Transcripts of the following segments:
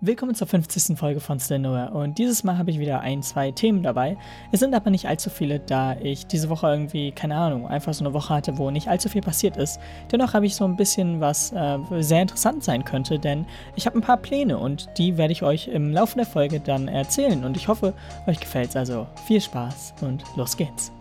Willkommen zur 50. Folge von Still Nowhere und dieses Mal habe ich wieder ein, zwei Themen dabei. Es sind aber nicht allzu viele, da ich diese Woche irgendwie, keine Ahnung, einfach so eine Woche hatte, wo nicht allzu viel passiert ist. Dennoch habe ich so ein bisschen was äh, sehr interessant sein könnte, denn ich habe ein paar Pläne und die werde ich euch im Laufe der Folge dann erzählen und ich hoffe, euch gefällt es. Also viel Spaß und los geht's.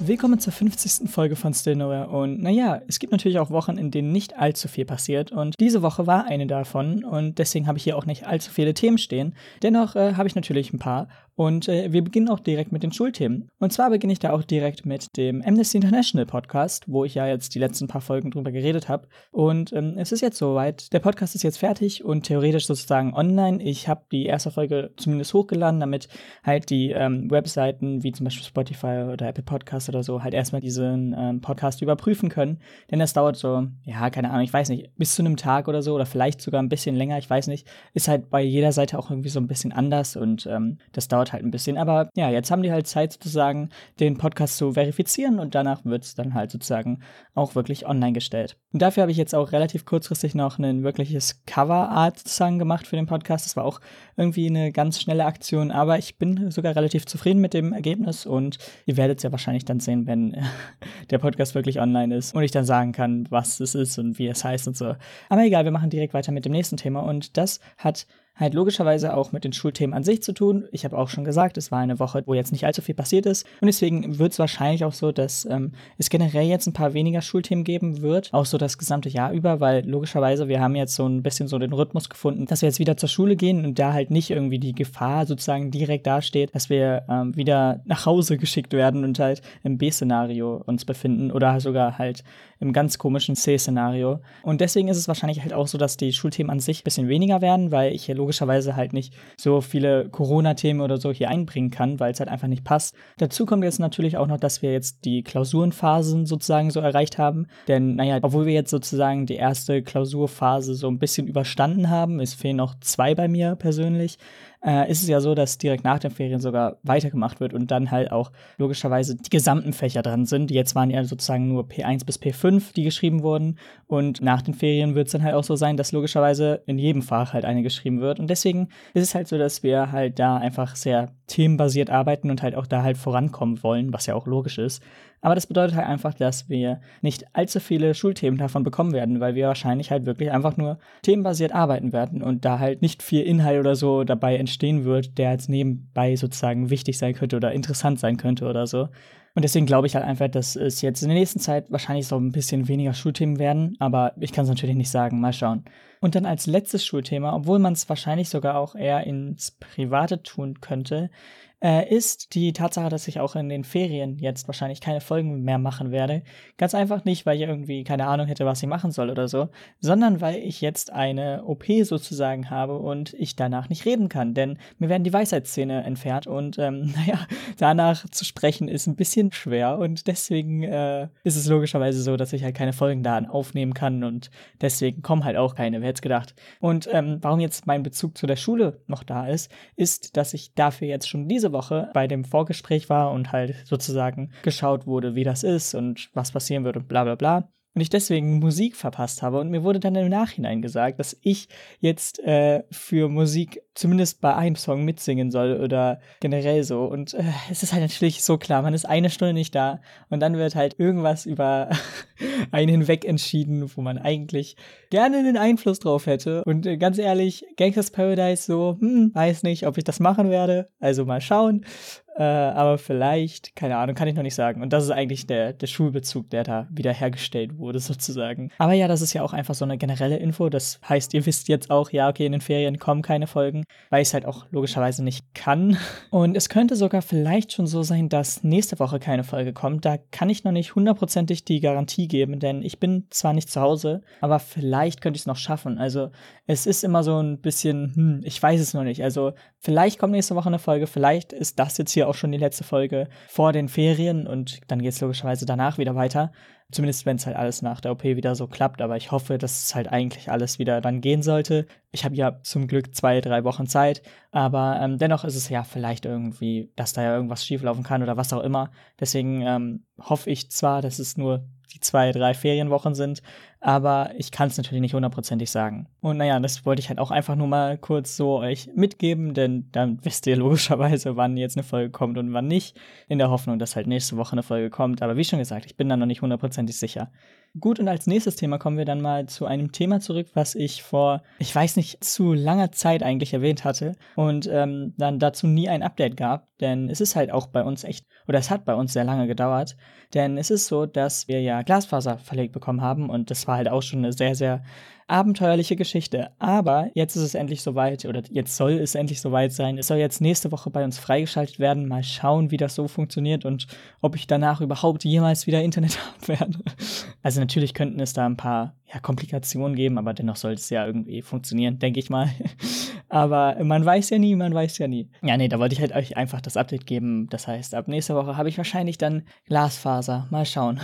Willkommen zur 50. Folge von Still Nowhere. Und naja, es gibt natürlich auch Wochen, in denen nicht allzu viel passiert. Und diese Woche war eine davon. Und deswegen habe ich hier auch nicht allzu viele Themen stehen. Dennoch äh, habe ich natürlich ein paar. Und äh, wir beginnen auch direkt mit den Schulthemen. Und zwar beginne ich da auch direkt mit dem Amnesty International Podcast, wo ich ja jetzt die letzten paar Folgen drüber geredet habe. Und ähm, es ist jetzt soweit. Der Podcast ist jetzt fertig und theoretisch sozusagen online. Ich habe die erste Folge zumindest hochgeladen, damit halt die ähm, Webseiten wie zum Beispiel Spotify oder Apple Podcasts oder so halt erstmal diesen ähm, Podcast überprüfen können. Denn das dauert so, ja, keine Ahnung, ich weiß nicht, bis zu einem Tag oder so oder vielleicht sogar ein bisschen länger, ich weiß nicht. Ist halt bei jeder Seite auch irgendwie so ein bisschen anders und ähm, das dauert dauert halt ein bisschen. Aber ja, jetzt haben die halt Zeit sozusagen, den Podcast zu verifizieren und danach wird es dann halt sozusagen auch wirklich online gestellt. Und dafür habe ich jetzt auch relativ kurzfristig noch ein wirkliches Cover-Art sozusagen gemacht für den Podcast. Das war auch irgendwie eine ganz schnelle Aktion, aber ich bin sogar relativ zufrieden mit dem Ergebnis und ihr werdet es ja wahrscheinlich dann sehen, wenn der Podcast wirklich online ist und ich dann sagen kann, was es ist und wie es heißt und so. Aber egal, wir machen direkt weiter mit dem nächsten Thema und das hat halt logischerweise auch mit den Schulthemen an sich zu tun. Ich habe auch schon gesagt, es war eine Woche, wo jetzt nicht allzu viel passiert ist. Und deswegen wird es wahrscheinlich auch so, dass ähm, es generell jetzt ein paar weniger Schulthemen geben wird, auch so das gesamte Jahr über, weil logischerweise wir haben jetzt so ein bisschen so den Rhythmus gefunden, dass wir jetzt wieder zur Schule gehen und da halt nicht irgendwie die Gefahr sozusagen direkt dasteht, dass wir ähm, wieder nach Hause geschickt werden und halt im B-Szenario uns befinden oder sogar halt im ganz komischen C-Szenario. Und deswegen ist es wahrscheinlich halt auch so, dass die Schulthemen an sich ein bisschen weniger werden, weil ich hier logischerweise halt nicht so viele Corona-Themen oder so hier einbringen kann, weil es halt einfach nicht passt. Dazu kommt jetzt natürlich auch noch, dass wir jetzt die Klausurenphasen sozusagen so erreicht haben. Denn, naja, obwohl wir jetzt sozusagen die erste Klausurphase so ein bisschen überstanden haben, es fehlen noch zwei bei mir persönlich, äh, ist es ja so, dass direkt nach den Ferien sogar weitergemacht wird und dann halt auch logischerweise die gesamten Fächer dran sind. Jetzt waren ja sozusagen nur P1 bis P5, die geschrieben wurden. Und nach den Ferien wird es dann halt auch so sein, dass logischerweise in jedem Fach halt eine geschrieben wird. Und deswegen ist es halt so, dass wir halt da einfach sehr themenbasiert arbeiten und halt auch da halt vorankommen wollen, was ja auch logisch ist. Aber das bedeutet halt einfach, dass wir nicht allzu viele Schulthemen davon bekommen werden, weil wir wahrscheinlich halt wirklich einfach nur themenbasiert arbeiten werden und da halt nicht viel Inhalt oder so dabei entstehen wird, der als nebenbei sozusagen wichtig sein könnte oder interessant sein könnte oder so. Und deswegen glaube ich halt einfach, dass es jetzt in der nächsten Zeit wahrscheinlich so ein bisschen weniger Schulthemen werden, aber ich kann es natürlich nicht sagen. Mal schauen. Und dann als letztes Schulthema, obwohl man es wahrscheinlich sogar auch eher ins Private tun könnte, äh, ist die Tatsache, dass ich auch in den Ferien jetzt wahrscheinlich keine Folgen mehr machen werde. Ganz einfach nicht, weil ich irgendwie keine Ahnung hätte, was ich machen soll oder so, sondern weil ich jetzt eine OP sozusagen habe und ich danach nicht reden kann, denn mir werden die Weisheitszähne entfernt und ähm, naja, danach zu sprechen ist ein bisschen schwer und deswegen äh, ist es logischerweise so, dass ich halt keine Folgen da aufnehmen kann und deswegen kommen halt auch keine, wer hätte gedacht. Und ähm, warum jetzt mein Bezug zu der Schule noch da ist, ist, dass ich dafür jetzt schon diese Woche bei dem Vorgespräch war und halt sozusagen geschaut wurde, wie das ist und was passieren wird und bla bla bla und ich deswegen Musik verpasst habe. Und mir wurde dann im Nachhinein gesagt, dass ich jetzt äh, für Musik zumindest bei einem Song mitsingen soll oder generell so. Und äh, es ist halt natürlich so klar, man ist eine Stunde nicht da und dann wird halt irgendwas über einen hinweg entschieden, wo man eigentlich gerne einen Einfluss drauf hätte. Und äh, ganz ehrlich, Gangsters Paradise so, hm, weiß nicht, ob ich das machen werde. Also mal schauen. Äh, aber vielleicht, keine Ahnung, kann ich noch nicht sagen. Und das ist eigentlich der, der Schulbezug, der da wiederhergestellt wurde, sozusagen. Aber ja, das ist ja auch einfach so eine generelle Info. Das heißt, ihr wisst jetzt auch, ja, okay, in den Ferien kommen keine Folgen, weil ich es halt auch logischerweise nicht kann. Und es könnte sogar vielleicht schon so sein, dass nächste Woche keine Folge kommt. Da kann ich noch nicht hundertprozentig die Garantie geben, denn ich bin zwar nicht zu Hause, aber vielleicht könnte ich es noch schaffen. Also es ist immer so ein bisschen, hm, ich weiß es noch nicht. Also vielleicht kommt nächste Woche eine Folge, vielleicht ist das jetzt hier auch schon die letzte Folge vor den Ferien und dann geht es logischerweise danach wieder weiter. Zumindest wenn es halt alles nach der OP wieder so klappt, aber ich hoffe, dass es halt eigentlich alles wieder dann gehen sollte. Ich habe ja zum Glück zwei, drei Wochen Zeit, aber ähm, dennoch ist es ja vielleicht irgendwie, dass da ja irgendwas schieflaufen kann oder was auch immer. Deswegen ähm, hoffe ich zwar, dass es nur die zwei, drei Ferienwochen sind, aber ich kann es natürlich nicht hundertprozentig sagen. Und naja, das wollte ich halt auch einfach nur mal kurz so euch mitgeben, denn dann wisst ihr logischerweise, wann jetzt eine Folge kommt und wann nicht, in der Hoffnung, dass halt nächste Woche eine Folge kommt. Aber wie schon gesagt, ich bin da noch nicht hundertprozentig sicher. Gut, und als nächstes Thema kommen wir dann mal zu einem Thema zurück, was ich vor, ich weiß nicht, zu langer Zeit eigentlich erwähnt hatte und ähm, dann dazu nie ein Update gab, denn es ist halt auch bei uns echt, oder es hat bei uns sehr lange gedauert, denn es ist so, dass wir ja Glasfaser verlegt bekommen haben und das war halt auch schon eine sehr, sehr abenteuerliche Geschichte. Aber jetzt ist es endlich soweit, oder jetzt soll es endlich soweit sein. Es soll jetzt nächste Woche bei uns freigeschaltet werden. Mal schauen, wie das so funktioniert und ob ich danach überhaupt jemals wieder Internet haben werde. Also natürlich könnten es da ein paar ja, Komplikationen geben, aber dennoch sollte es ja irgendwie funktionieren, denke ich mal. aber man weiß ja nie, man weiß ja nie. Ja, nee, da wollte ich halt euch einfach das Update geben. Das heißt, ab nächster Woche habe ich wahrscheinlich dann Glasfaser. Mal schauen.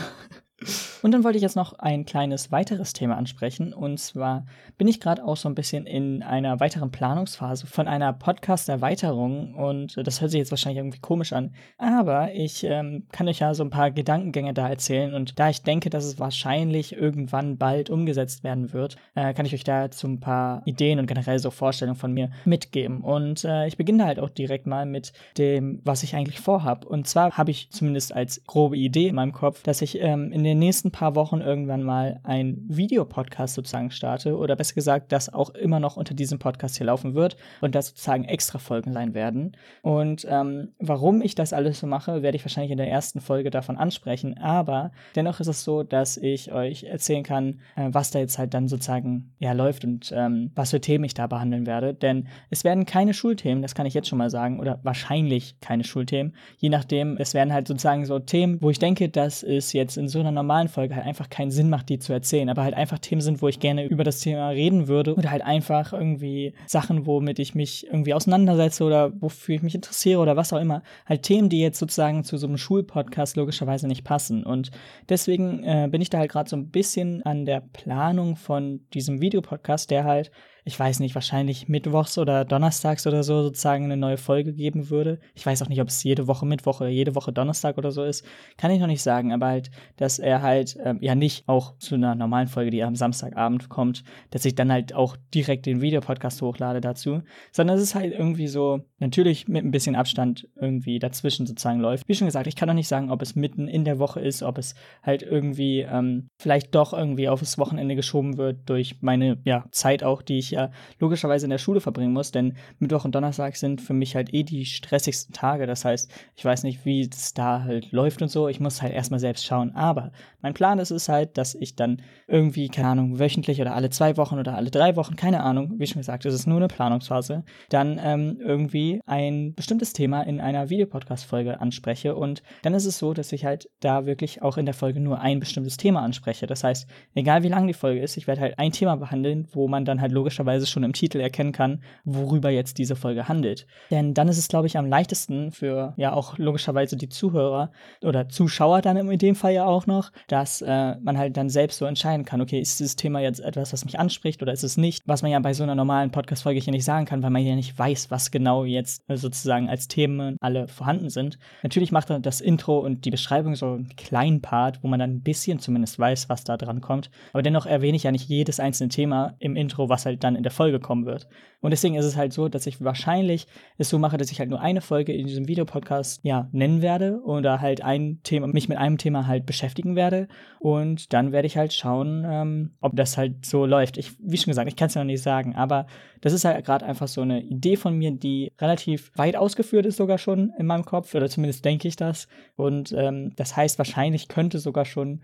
Und dann wollte ich jetzt noch ein kleines weiteres Thema ansprechen. Und zwar bin ich gerade auch so ein bisschen in einer weiteren Planungsphase von einer Podcast-Erweiterung. Und das hört sich jetzt wahrscheinlich irgendwie komisch an. Aber ich ähm, kann euch ja so ein paar Gedankengänge da erzählen. Und da ich denke, dass es wahrscheinlich irgendwann bald umgesetzt werden wird, äh, kann ich euch da zu ein paar Ideen und generell so Vorstellungen von mir mitgeben. Und äh, ich beginne halt auch direkt mal mit dem, was ich eigentlich vorhabe. Und zwar habe ich zumindest als grobe Idee in meinem Kopf, dass ich ähm, in den nächsten paar Wochen irgendwann mal ein Videopodcast sozusagen starte oder besser gesagt, das auch immer noch unter diesem Podcast hier laufen wird und das sozusagen extra Folgen sein werden. Und ähm, warum ich das alles so mache, werde ich wahrscheinlich in der ersten Folge davon ansprechen. Aber dennoch ist es so, dass ich euch erzählen kann, äh, was da jetzt halt dann sozusagen ja läuft und ähm, was für Themen ich da behandeln werde. Denn es werden keine Schulthemen, das kann ich jetzt schon mal sagen, oder wahrscheinlich keine Schulthemen. Je nachdem, es werden halt sozusagen so Themen, wo ich denke, dass es jetzt in so einer normalen Folge halt einfach keinen Sinn macht, die zu erzählen, aber halt einfach Themen sind, wo ich gerne über das Thema reden würde oder halt einfach irgendwie Sachen, womit ich mich irgendwie auseinandersetze oder wofür ich mich interessiere oder was auch immer. Halt Themen, die jetzt sozusagen zu so einem Schulpodcast logischerweise nicht passen. Und deswegen äh, bin ich da halt gerade so ein bisschen an der Planung von diesem Videopodcast, der halt ich weiß nicht, wahrscheinlich mittwochs oder donnerstags oder so sozusagen eine neue Folge geben würde. Ich weiß auch nicht, ob es jede Woche Mittwoch oder jede Woche Donnerstag oder so ist. Kann ich noch nicht sagen, aber halt, dass er halt ähm, ja nicht auch zu einer normalen Folge, die am Samstagabend kommt, dass ich dann halt auch direkt den Videopodcast hochlade dazu, sondern es ist halt irgendwie so, natürlich mit ein bisschen Abstand irgendwie dazwischen sozusagen läuft. Wie schon gesagt, ich kann noch nicht sagen, ob es mitten in der Woche ist, ob es halt irgendwie ähm, vielleicht doch irgendwie aufs Wochenende geschoben wird durch meine ja, Zeit auch, die ich ja logischerweise in der Schule verbringen muss, denn Mittwoch und Donnerstag sind für mich halt eh die stressigsten Tage. Das heißt, ich weiß nicht, wie es da halt läuft und so. Ich muss halt erstmal selbst schauen. Aber mein Plan ist es halt, dass ich dann irgendwie, keine Ahnung, wöchentlich oder alle zwei Wochen oder alle drei Wochen, keine Ahnung, wie schon gesagt, es ist nur eine Planungsphase, dann ähm, irgendwie ein bestimmtes Thema in einer Videopodcast-Folge anspreche. Und dann ist es so, dass ich halt da wirklich auch in der Folge nur ein bestimmtes Thema anspreche. Das heißt, egal wie lang die Folge ist, ich werde halt ein Thema behandeln, wo man dann halt logischerweise logischerweise schon im Titel erkennen kann, worüber jetzt diese Folge handelt. Denn dann ist es, glaube ich, am leichtesten für ja auch logischerweise die Zuhörer oder Zuschauer dann in dem Fall ja auch noch, dass äh, man halt dann selbst so entscheiden kann, okay, ist dieses Thema jetzt etwas, was mich anspricht oder ist es nicht, was man ja bei so einer normalen Podcast-Folge hier nicht sagen kann, weil man ja nicht weiß, was genau jetzt äh, sozusagen als Themen alle vorhanden sind. Natürlich macht dann das Intro und die Beschreibung so einen kleinen Part, wo man dann ein bisschen zumindest weiß, was da dran kommt. Aber dennoch erwähne ich ja nicht jedes einzelne Thema im Intro, was halt dann in der Folge kommen wird. Und deswegen ist es halt so, dass ich wahrscheinlich es so mache, dass ich halt nur eine Folge in diesem Videopodcast ja nennen werde oder halt ein Thema, mich mit einem Thema halt beschäftigen werde. Und dann werde ich halt schauen, ähm, ob das halt so läuft. Ich, wie schon gesagt, ich kann es ja noch nicht sagen, aber das ist halt gerade einfach so eine Idee von mir, die relativ weit ausgeführt ist sogar schon in meinem Kopf, oder zumindest denke ich das. Und ähm, das heißt, wahrscheinlich könnte sogar schon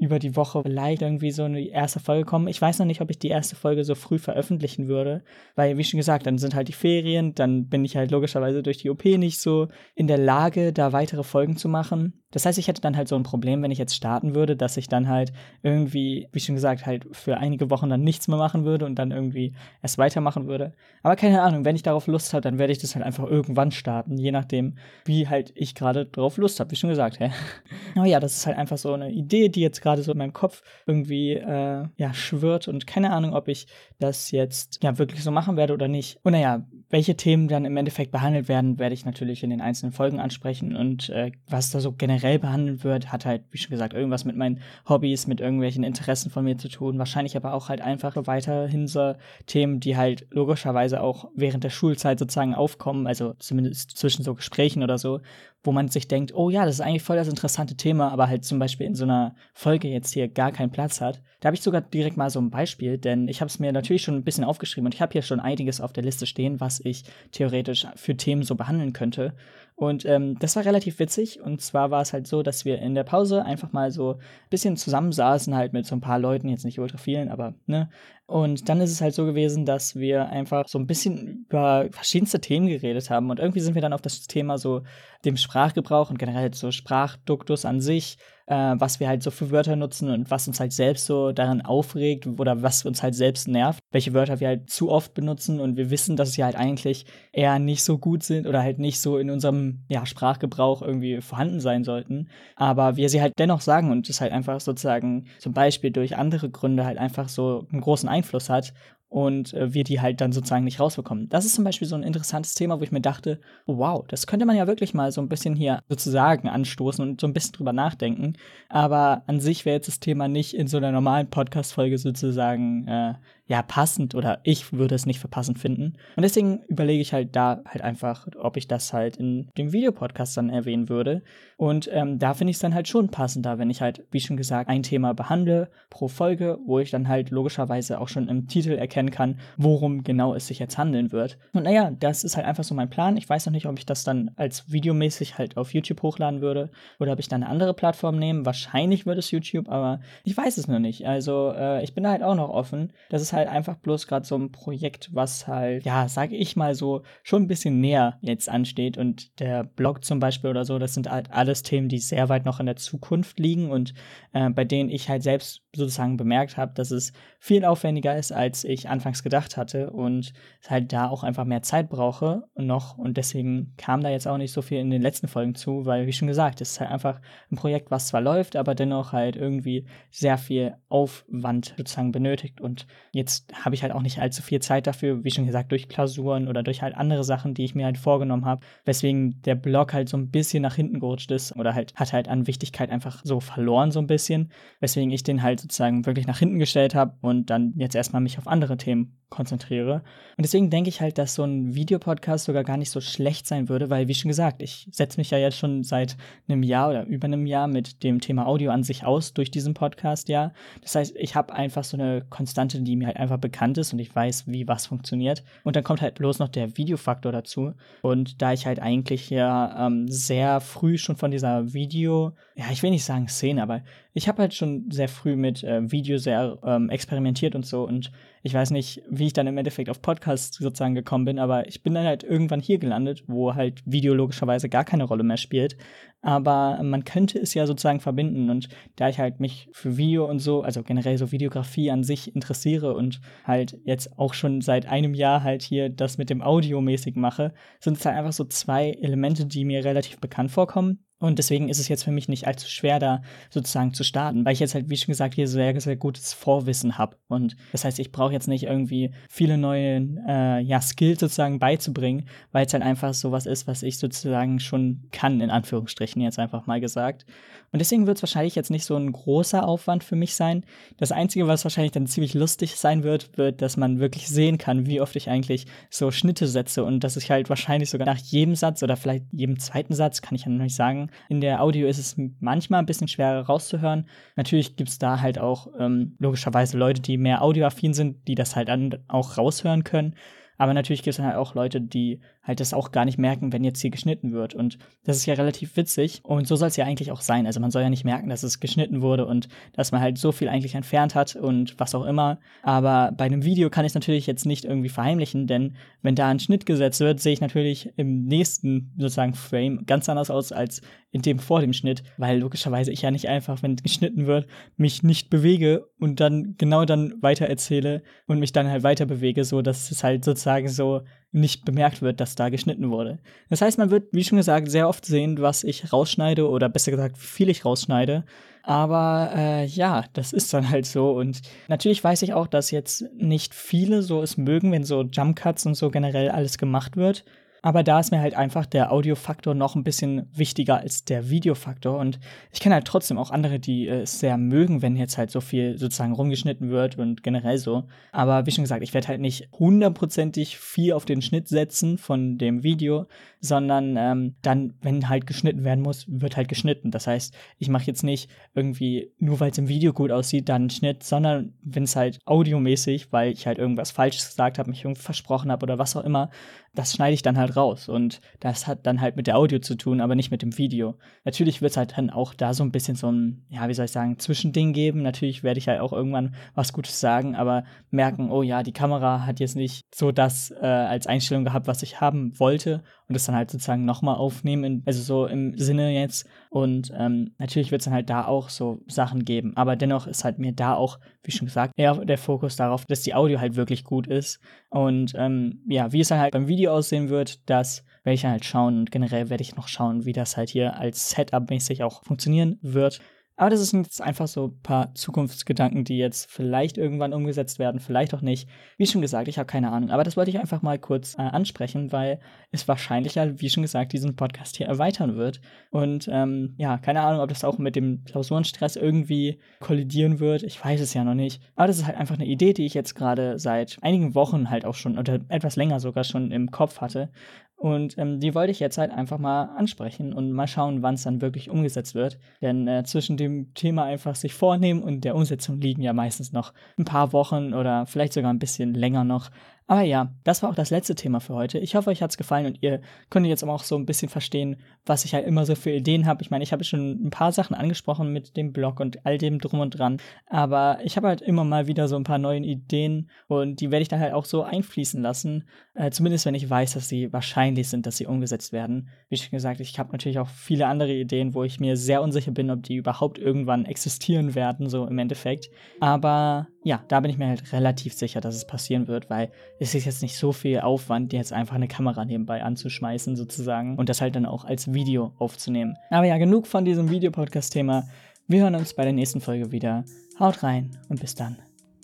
über die Woche vielleicht irgendwie so eine erste Folge kommen. Ich weiß noch nicht, ob ich die erste Folge so früh veröffentlichen würde, weil, wie schon gesagt, dann sind halt die Ferien, dann bin ich halt logischerweise durch die OP nicht so in der Lage, da weitere Folgen zu machen. Das heißt, ich hätte dann halt so ein Problem, wenn ich jetzt starten würde, dass ich dann halt irgendwie, wie schon gesagt, halt für einige Wochen dann nichts mehr machen würde und dann irgendwie erst weitermachen würde. Aber keine Ahnung, wenn ich darauf Lust habe, dann werde ich das halt einfach irgendwann starten, je nachdem, wie halt ich gerade drauf Lust habe, wie schon gesagt, hä? Aber ja, das ist halt einfach so eine Idee, die jetzt gerade gerade so in meinem Kopf irgendwie äh, ja schwirrt und keine Ahnung, ob ich das jetzt ja wirklich so machen werde oder nicht. Und naja, welche Themen dann im Endeffekt behandelt werden, werde ich natürlich in den einzelnen Folgen ansprechen und äh, was da so generell behandelt wird, hat halt, wie schon gesagt, irgendwas mit meinen Hobbys, mit irgendwelchen Interessen von mir zu tun. Wahrscheinlich aber auch halt einfach weiterhin so Themen, die halt logischerweise auch während der Schulzeit sozusagen aufkommen, also zumindest zwischen so Gesprächen oder so, wo man sich denkt, oh ja, das ist eigentlich voll das interessante Thema, aber halt zum Beispiel in so einer Folge jetzt hier gar keinen Platz hat. Da habe ich sogar direkt mal so ein Beispiel, denn ich habe es mir natürlich schon ein bisschen aufgeschrieben und ich habe hier schon einiges auf der Liste stehen, was ich theoretisch für Themen so behandeln könnte. Und ähm, das war relativ witzig. Und zwar war es halt so, dass wir in der Pause einfach mal so ein bisschen zusammensaßen, halt mit so ein paar Leuten, jetzt nicht ultra vielen, aber ne. Und dann ist es halt so gewesen, dass wir einfach so ein bisschen über verschiedenste Themen geredet haben. Und irgendwie sind wir dann auf das Thema so dem Sprachgebrauch und generell so Sprachduktus an sich äh, was wir halt so für Wörter nutzen und was uns halt selbst so daran aufregt oder was uns halt selbst nervt, welche Wörter wir halt zu oft benutzen und wir wissen, dass sie halt eigentlich eher nicht so gut sind oder halt nicht so in unserem ja, Sprachgebrauch irgendwie vorhanden sein sollten, aber wir sie halt dennoch sagen und es halt einfach sozusagen zum Beispiel durch andere Gründe halt einfach so einen großen Einfluss hat und äh, wir die halt dann sozusagen nicht rausbekommen. Das ist zum Beispiel so ein interessantes Thema, wo ich mir dachte, oh, wow, das könnte man ja wirklich mal so ein bisschen hier sozusagen anstoßen und so ein bisschen drüber nachdenken. Aber an sich wäre jetzt das Thema nicht in so einer normalen Podcast-Folge sozusagen äh, ja, passend oder ich würde es nicht für passend finden. Und deswegen überlege ich halt da halt einfach, ob ich das halt in dem Videopodcast dann erwähnen würde. Und ähm, da finde ich es dann halt schon passender, wenn ich halt, wie schon gesagt, ein Thema behandle pro Folge, wo ich dann halt logischerweise auch schon im Titel erkennen kann, worum genau es sich jetzt handeln wird. Und naja, das ist halt einfach so mein Plan. Ich weiß noch nicht, ob ich das dann als videomäßig halt auf YouTube hochladen würde oder ob ich dann eine andere Plattform nehme. Wahrscheinlich wird es YouTube, aber ich weiß es noch nicht. Also äh, ich bin da halt auch noch offen. Das ist halt einfach bloß gerade so ein Projekt, was halt, ja, sage ich mal so, schon ein bisschen näher jetzt ansteht. Und der Blog zum Beispiel oder so, das sind halt alles Themen, die sehr weit noch in der Zukunft liegen und äh, bei denen ich halt selbst sozusagen bemerkt habe, dass es viel aufwendiger ist, als ich anfangs gedacht hatte und halt da auch einfach mehr Zeit brauche noch. Und deswegen kam da jetzt auch nicht so viel in den letzten Folgen zu, weil wie schon gesagt, es ist halt einfach ein Projekt, was zwar läuft, aber dennoch halt irgendwie sehr viel Aufwand sozusagen benötigt. Und jetzt habe ich halt auch nicht allzu viel Zeit dafür, wie schon gesagt, durch Klausuren oder durch halt andere Sachen, die ich mir halt vorgenommen habe, weswegen der Blog halt so ein bisschen nach hinten gerutscht ist oder halt hat halt an Wichtigkeit einfach so verloren so ein bisschen, weswegen ich den halt sozusagen wirklich nach hinten gestellt habe und dann jetzt erstmal mich auf andere Themen konzentriere. Und deswegen denke ich halt, dass so ein Videopodcast sogar gar nicht so schlecht sein würde, weil, wie schon gesagt, ich setze mich ja jetzt schon seit einem Jahr oder über einem Jahr mit dem Thema Audio an sich aus durch diesen Podcast, ja. Das heißt, ich habe einfach so eine Konstante, die mir halt einfach bekannt ist und ich weiß, wie was funktioniert. Und dann kommt halt bloß noch der Videofaktor dazu. Und da ich halt eigentlich ja ähm, sehr früh schon von dieser Video, ja, ich will nicht sagen Szene, aber ich habe halt schon sehr früh mit äh, Video sehr ähm, experimentiert und so und ich weiß nicht, wie ich dann im Endeffekt auf Podcasts sozusagen gekommen bin, aber ich bin dann halt irgendwann hier gelandet, wo halt Video logischerweise gar keine Rolle mehr spielt. Aber man könnte es ja sozusagen verbinden und da ich halt mich für Video und so, also generell so Videografie an sich interessiere und halt jetzt auch schon seit einem Jahr halt hier das mit dem Audio mäßig mache, sind es halt einfach so zwei Elemente, die mir relativ bekannt vorkommen und deswegen ist es jetzt für mich nicht allzu schwer, da sozusagen zu starten, weil ich jetzt halt, wie schon gesagt, hier sehr, sehr gutes Vorwissen habe. Und das heißt, ich brauche jetzt nicht irgendwie viele neue äh, ja, Skills sozusagen beizubringen, weil es halt einfach sowas ist, was ich sozusagen schon kann, in Anführungsstrichen jetzt einfach mal gesagt. Und deswegen wird es wahrscheinlich jetzt nicht so ein großer Aufwand für mich sein. Das Einzige, was wahrscheinlich dann ziemlich lustig sein wird, wird, dass man wirklich sehen kann, wie oft ich eigentlich so Schnitte setze und dass ich halt wahrscheinlich sogar nach jedem Satz oder vielleicht jedem zweiten Satz, kann ich ja noch nicht sagen, in der Audio ist es manchmal ein bisschen schwerer rauszuhören. Natürlich gibt es da halt auch ähm, logischerweise Leute, die mehr audioaffin sind, die das halt dann auch raushören können. Aber natürlich gibt es dann halt auch Leute, die halt das auch gar nicht merken, wenn jetzt hier geschnitten wird. Und das ist ja relativ witzig. Und so soll es ja eigentlich auch sein. Also man soll ja nicht merken, dass es geschnitten wurde und dass man halt so viel eigentlich entfernt hat und was auch immer. Aber bei einem Video kann ich es natürlich jetzt nicht irgendwie verheimlichen, denn wenn da ein Schnitt gesetzt wird, sehe ich natürlich im nächsten sozusagen Frame ganz anders aus als in dem vor dem Schnitt, weil logischerweise ich ja nicht einfach, wenn geschnitten wird, mich nicht bewege und dann genau dann weiter erzähle und mich dann halt weiter bewege, so dass es halt sozusagen so nicht bemerkt wird, dass da geschnitten wurde. Das heißt, man wird, wie schon gesagt, sehr oft sehen, was ich rausschneide oder besser gesagt, wie viel ich rausschneide. Aber äh, ja, das ist dann halt so. Und natürlich weiß ich auch, dass jetzt nicht viele so es mögen, wenn so Jump Cuts und so generell alles gemacht wird. Aber da ist mir halt einfach der Audiofaktor noch ein bisschen wichtiger als der Videofaktor. Und ich kenne halt trotzdem auch andere, die es sehr mögen, wenn jetzt halt so viel sozusagen rumgeschnitten wird und generell so. Aber wie schon gesagt, ich werde halt nicht hundertprozentig viel auf den Schnitt setzen von dem Video, sondern ähm, dann, wenn halt geschnitten werden muss, wird halt geschnitten. Das heißt, ich mache jetzt nicht irgendwie, nur weil es im Video gut aussieht, dann einen Schnitt, sondern wenn es halt audiomäßig, weil ich halt irgendwas Falsches gesagt habe, mich irgendwie versprochen habe oder was auch immer, das schneide ich dann halt raus. Und das hat dann halt mit der Audio zu tun, aber nicht mit dem Video. Natürlich wird es halt dann auch da so ein bisschen so ein, ja, wie soll ich sagen, Zwischending geben. Natürlich werde ich halt auch irgendwann was Gutes sagen, aber merken, oh ja, die Kamera hat jetzt nicht so das äh, als Einstellung gehabt, was ich haben wollte und das dann halt sozusagen nochmal aufnehmen, also so im Sinne jetzt. Und ähm, natürlich wird es dann halt da auch so Sachen geben. Aber dennoch ist halt mir da auch, wie schon gesagt, eher der Fokus darauf, dass die Audio halt wirklich gut ist. Und ähm, ja, wie es dann halt beim Video aussehen wird, das werde ich dann halt schauen. Und generell werde ich noch schauen, wie das halt hier als Setup-mäßig auch funktionieren wird. Aber das sind jetzt einfach so ein paar Zukunftsgedanken, die jetzt vielleicht irgendwann umgesetzt werden, vielleicht auch nicht. Wie schon gesagt, ich habe keine Ahnung. Aber das wollte ich einfach mal kurz äh, ansprechen, weil es wahrscheinlich ja, wie schon gesagt, diesen Podcast hier erweitern wird. Und ähm, ja, keine Ahnung, ob das auch mit dem Klausurenstress irgendwie kollidieren wird. Ich weiß es ja noch nicht. Aber das ist halt einfach eine Idee, die ich jetzt gerade seit einigen Wochen halt auch schon oder etwas länger sogar schon im Kopf hatte. Und ähm, die wollte ich jetzt halt einfach mal ansprechen und mal schauen, wann es dann wirklich umgesetzt wird. Denn äh, zwischen dem Thema einfach sich vornehmen und der Umsetzung liegen ja meistens noch ein paar Wochen oder vielleicht sogar ein bisschen länger noch. Aber ja, das war auch das letzte Thema für heute. Ich hoffe, euch hat es gefallen und ihr könnt jetzt auch so ein bisschen verstehen, was ich halt immer so für Ideen habe. Ich meine, ich habe schon ein paar Sachen angesprochen mit dem Blog und all dem drum und dran. Aber ich habe halt immer mal wieder so ein paar neue Ideen und die werde ich dann halt auch so einfließen lassen. Äh, zumindest wenn ich weiß, dass sie wahrscheinlich sind, dass sie umgesetzt werden. Wie schon gesagt, ich habe natürlich auch viele andere Ideen, wo ich mir sehr unsicher bin, ob die überhaupt irgendwann existieren werden, so im Endeffekt. Aber ja, da bin ich mir halt relativ sicher, dass es passieren wird, weil es ist jetzt nicht so viel Aufwand, jetzt einfach eine Kamera nebenbei anzuschmeißen sozusagen und das halt dann auch als Video aufzunehmen. Aber ja, genug von diesem Videopodcast-Thema. Wir hören uns bei der nächsten Folge wieder. Haut rein und bis dann.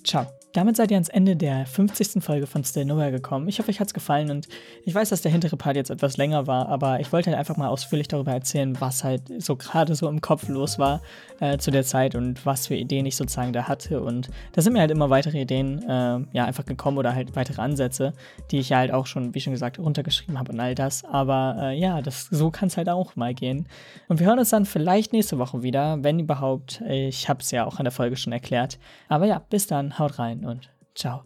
Ciao. Damit seid ihr ans Ende der 50. Folge von Still Nowhere gekommen. Ich hoffe, euch hat es gefallen und ich weiß, dass der hintere Part jetzt etwas länger war, aber ich wollte halt einfach mal ausführlich darüber erzählen, was halt so gerade so im Kopf los war äh, zu der Zeit und was für Ideen ich sozusagen da hatte. Und da sind mir halt immer weitere Ideen äh, ja einfach gekommen oder halt weitere Ansätze, die ich ja halt auch schon, wie schon gesagt, runtergeschrieben habe und all das. Aber äh, ja, das, so kann es halt auch mal gehen. Und wir hören uns dann vielleicht nächste Woche wieder, wenn überhaupt. Ich habe es ja auch in der Folge schon erklärt. Aber ja, bis dann, haut rein und ciao.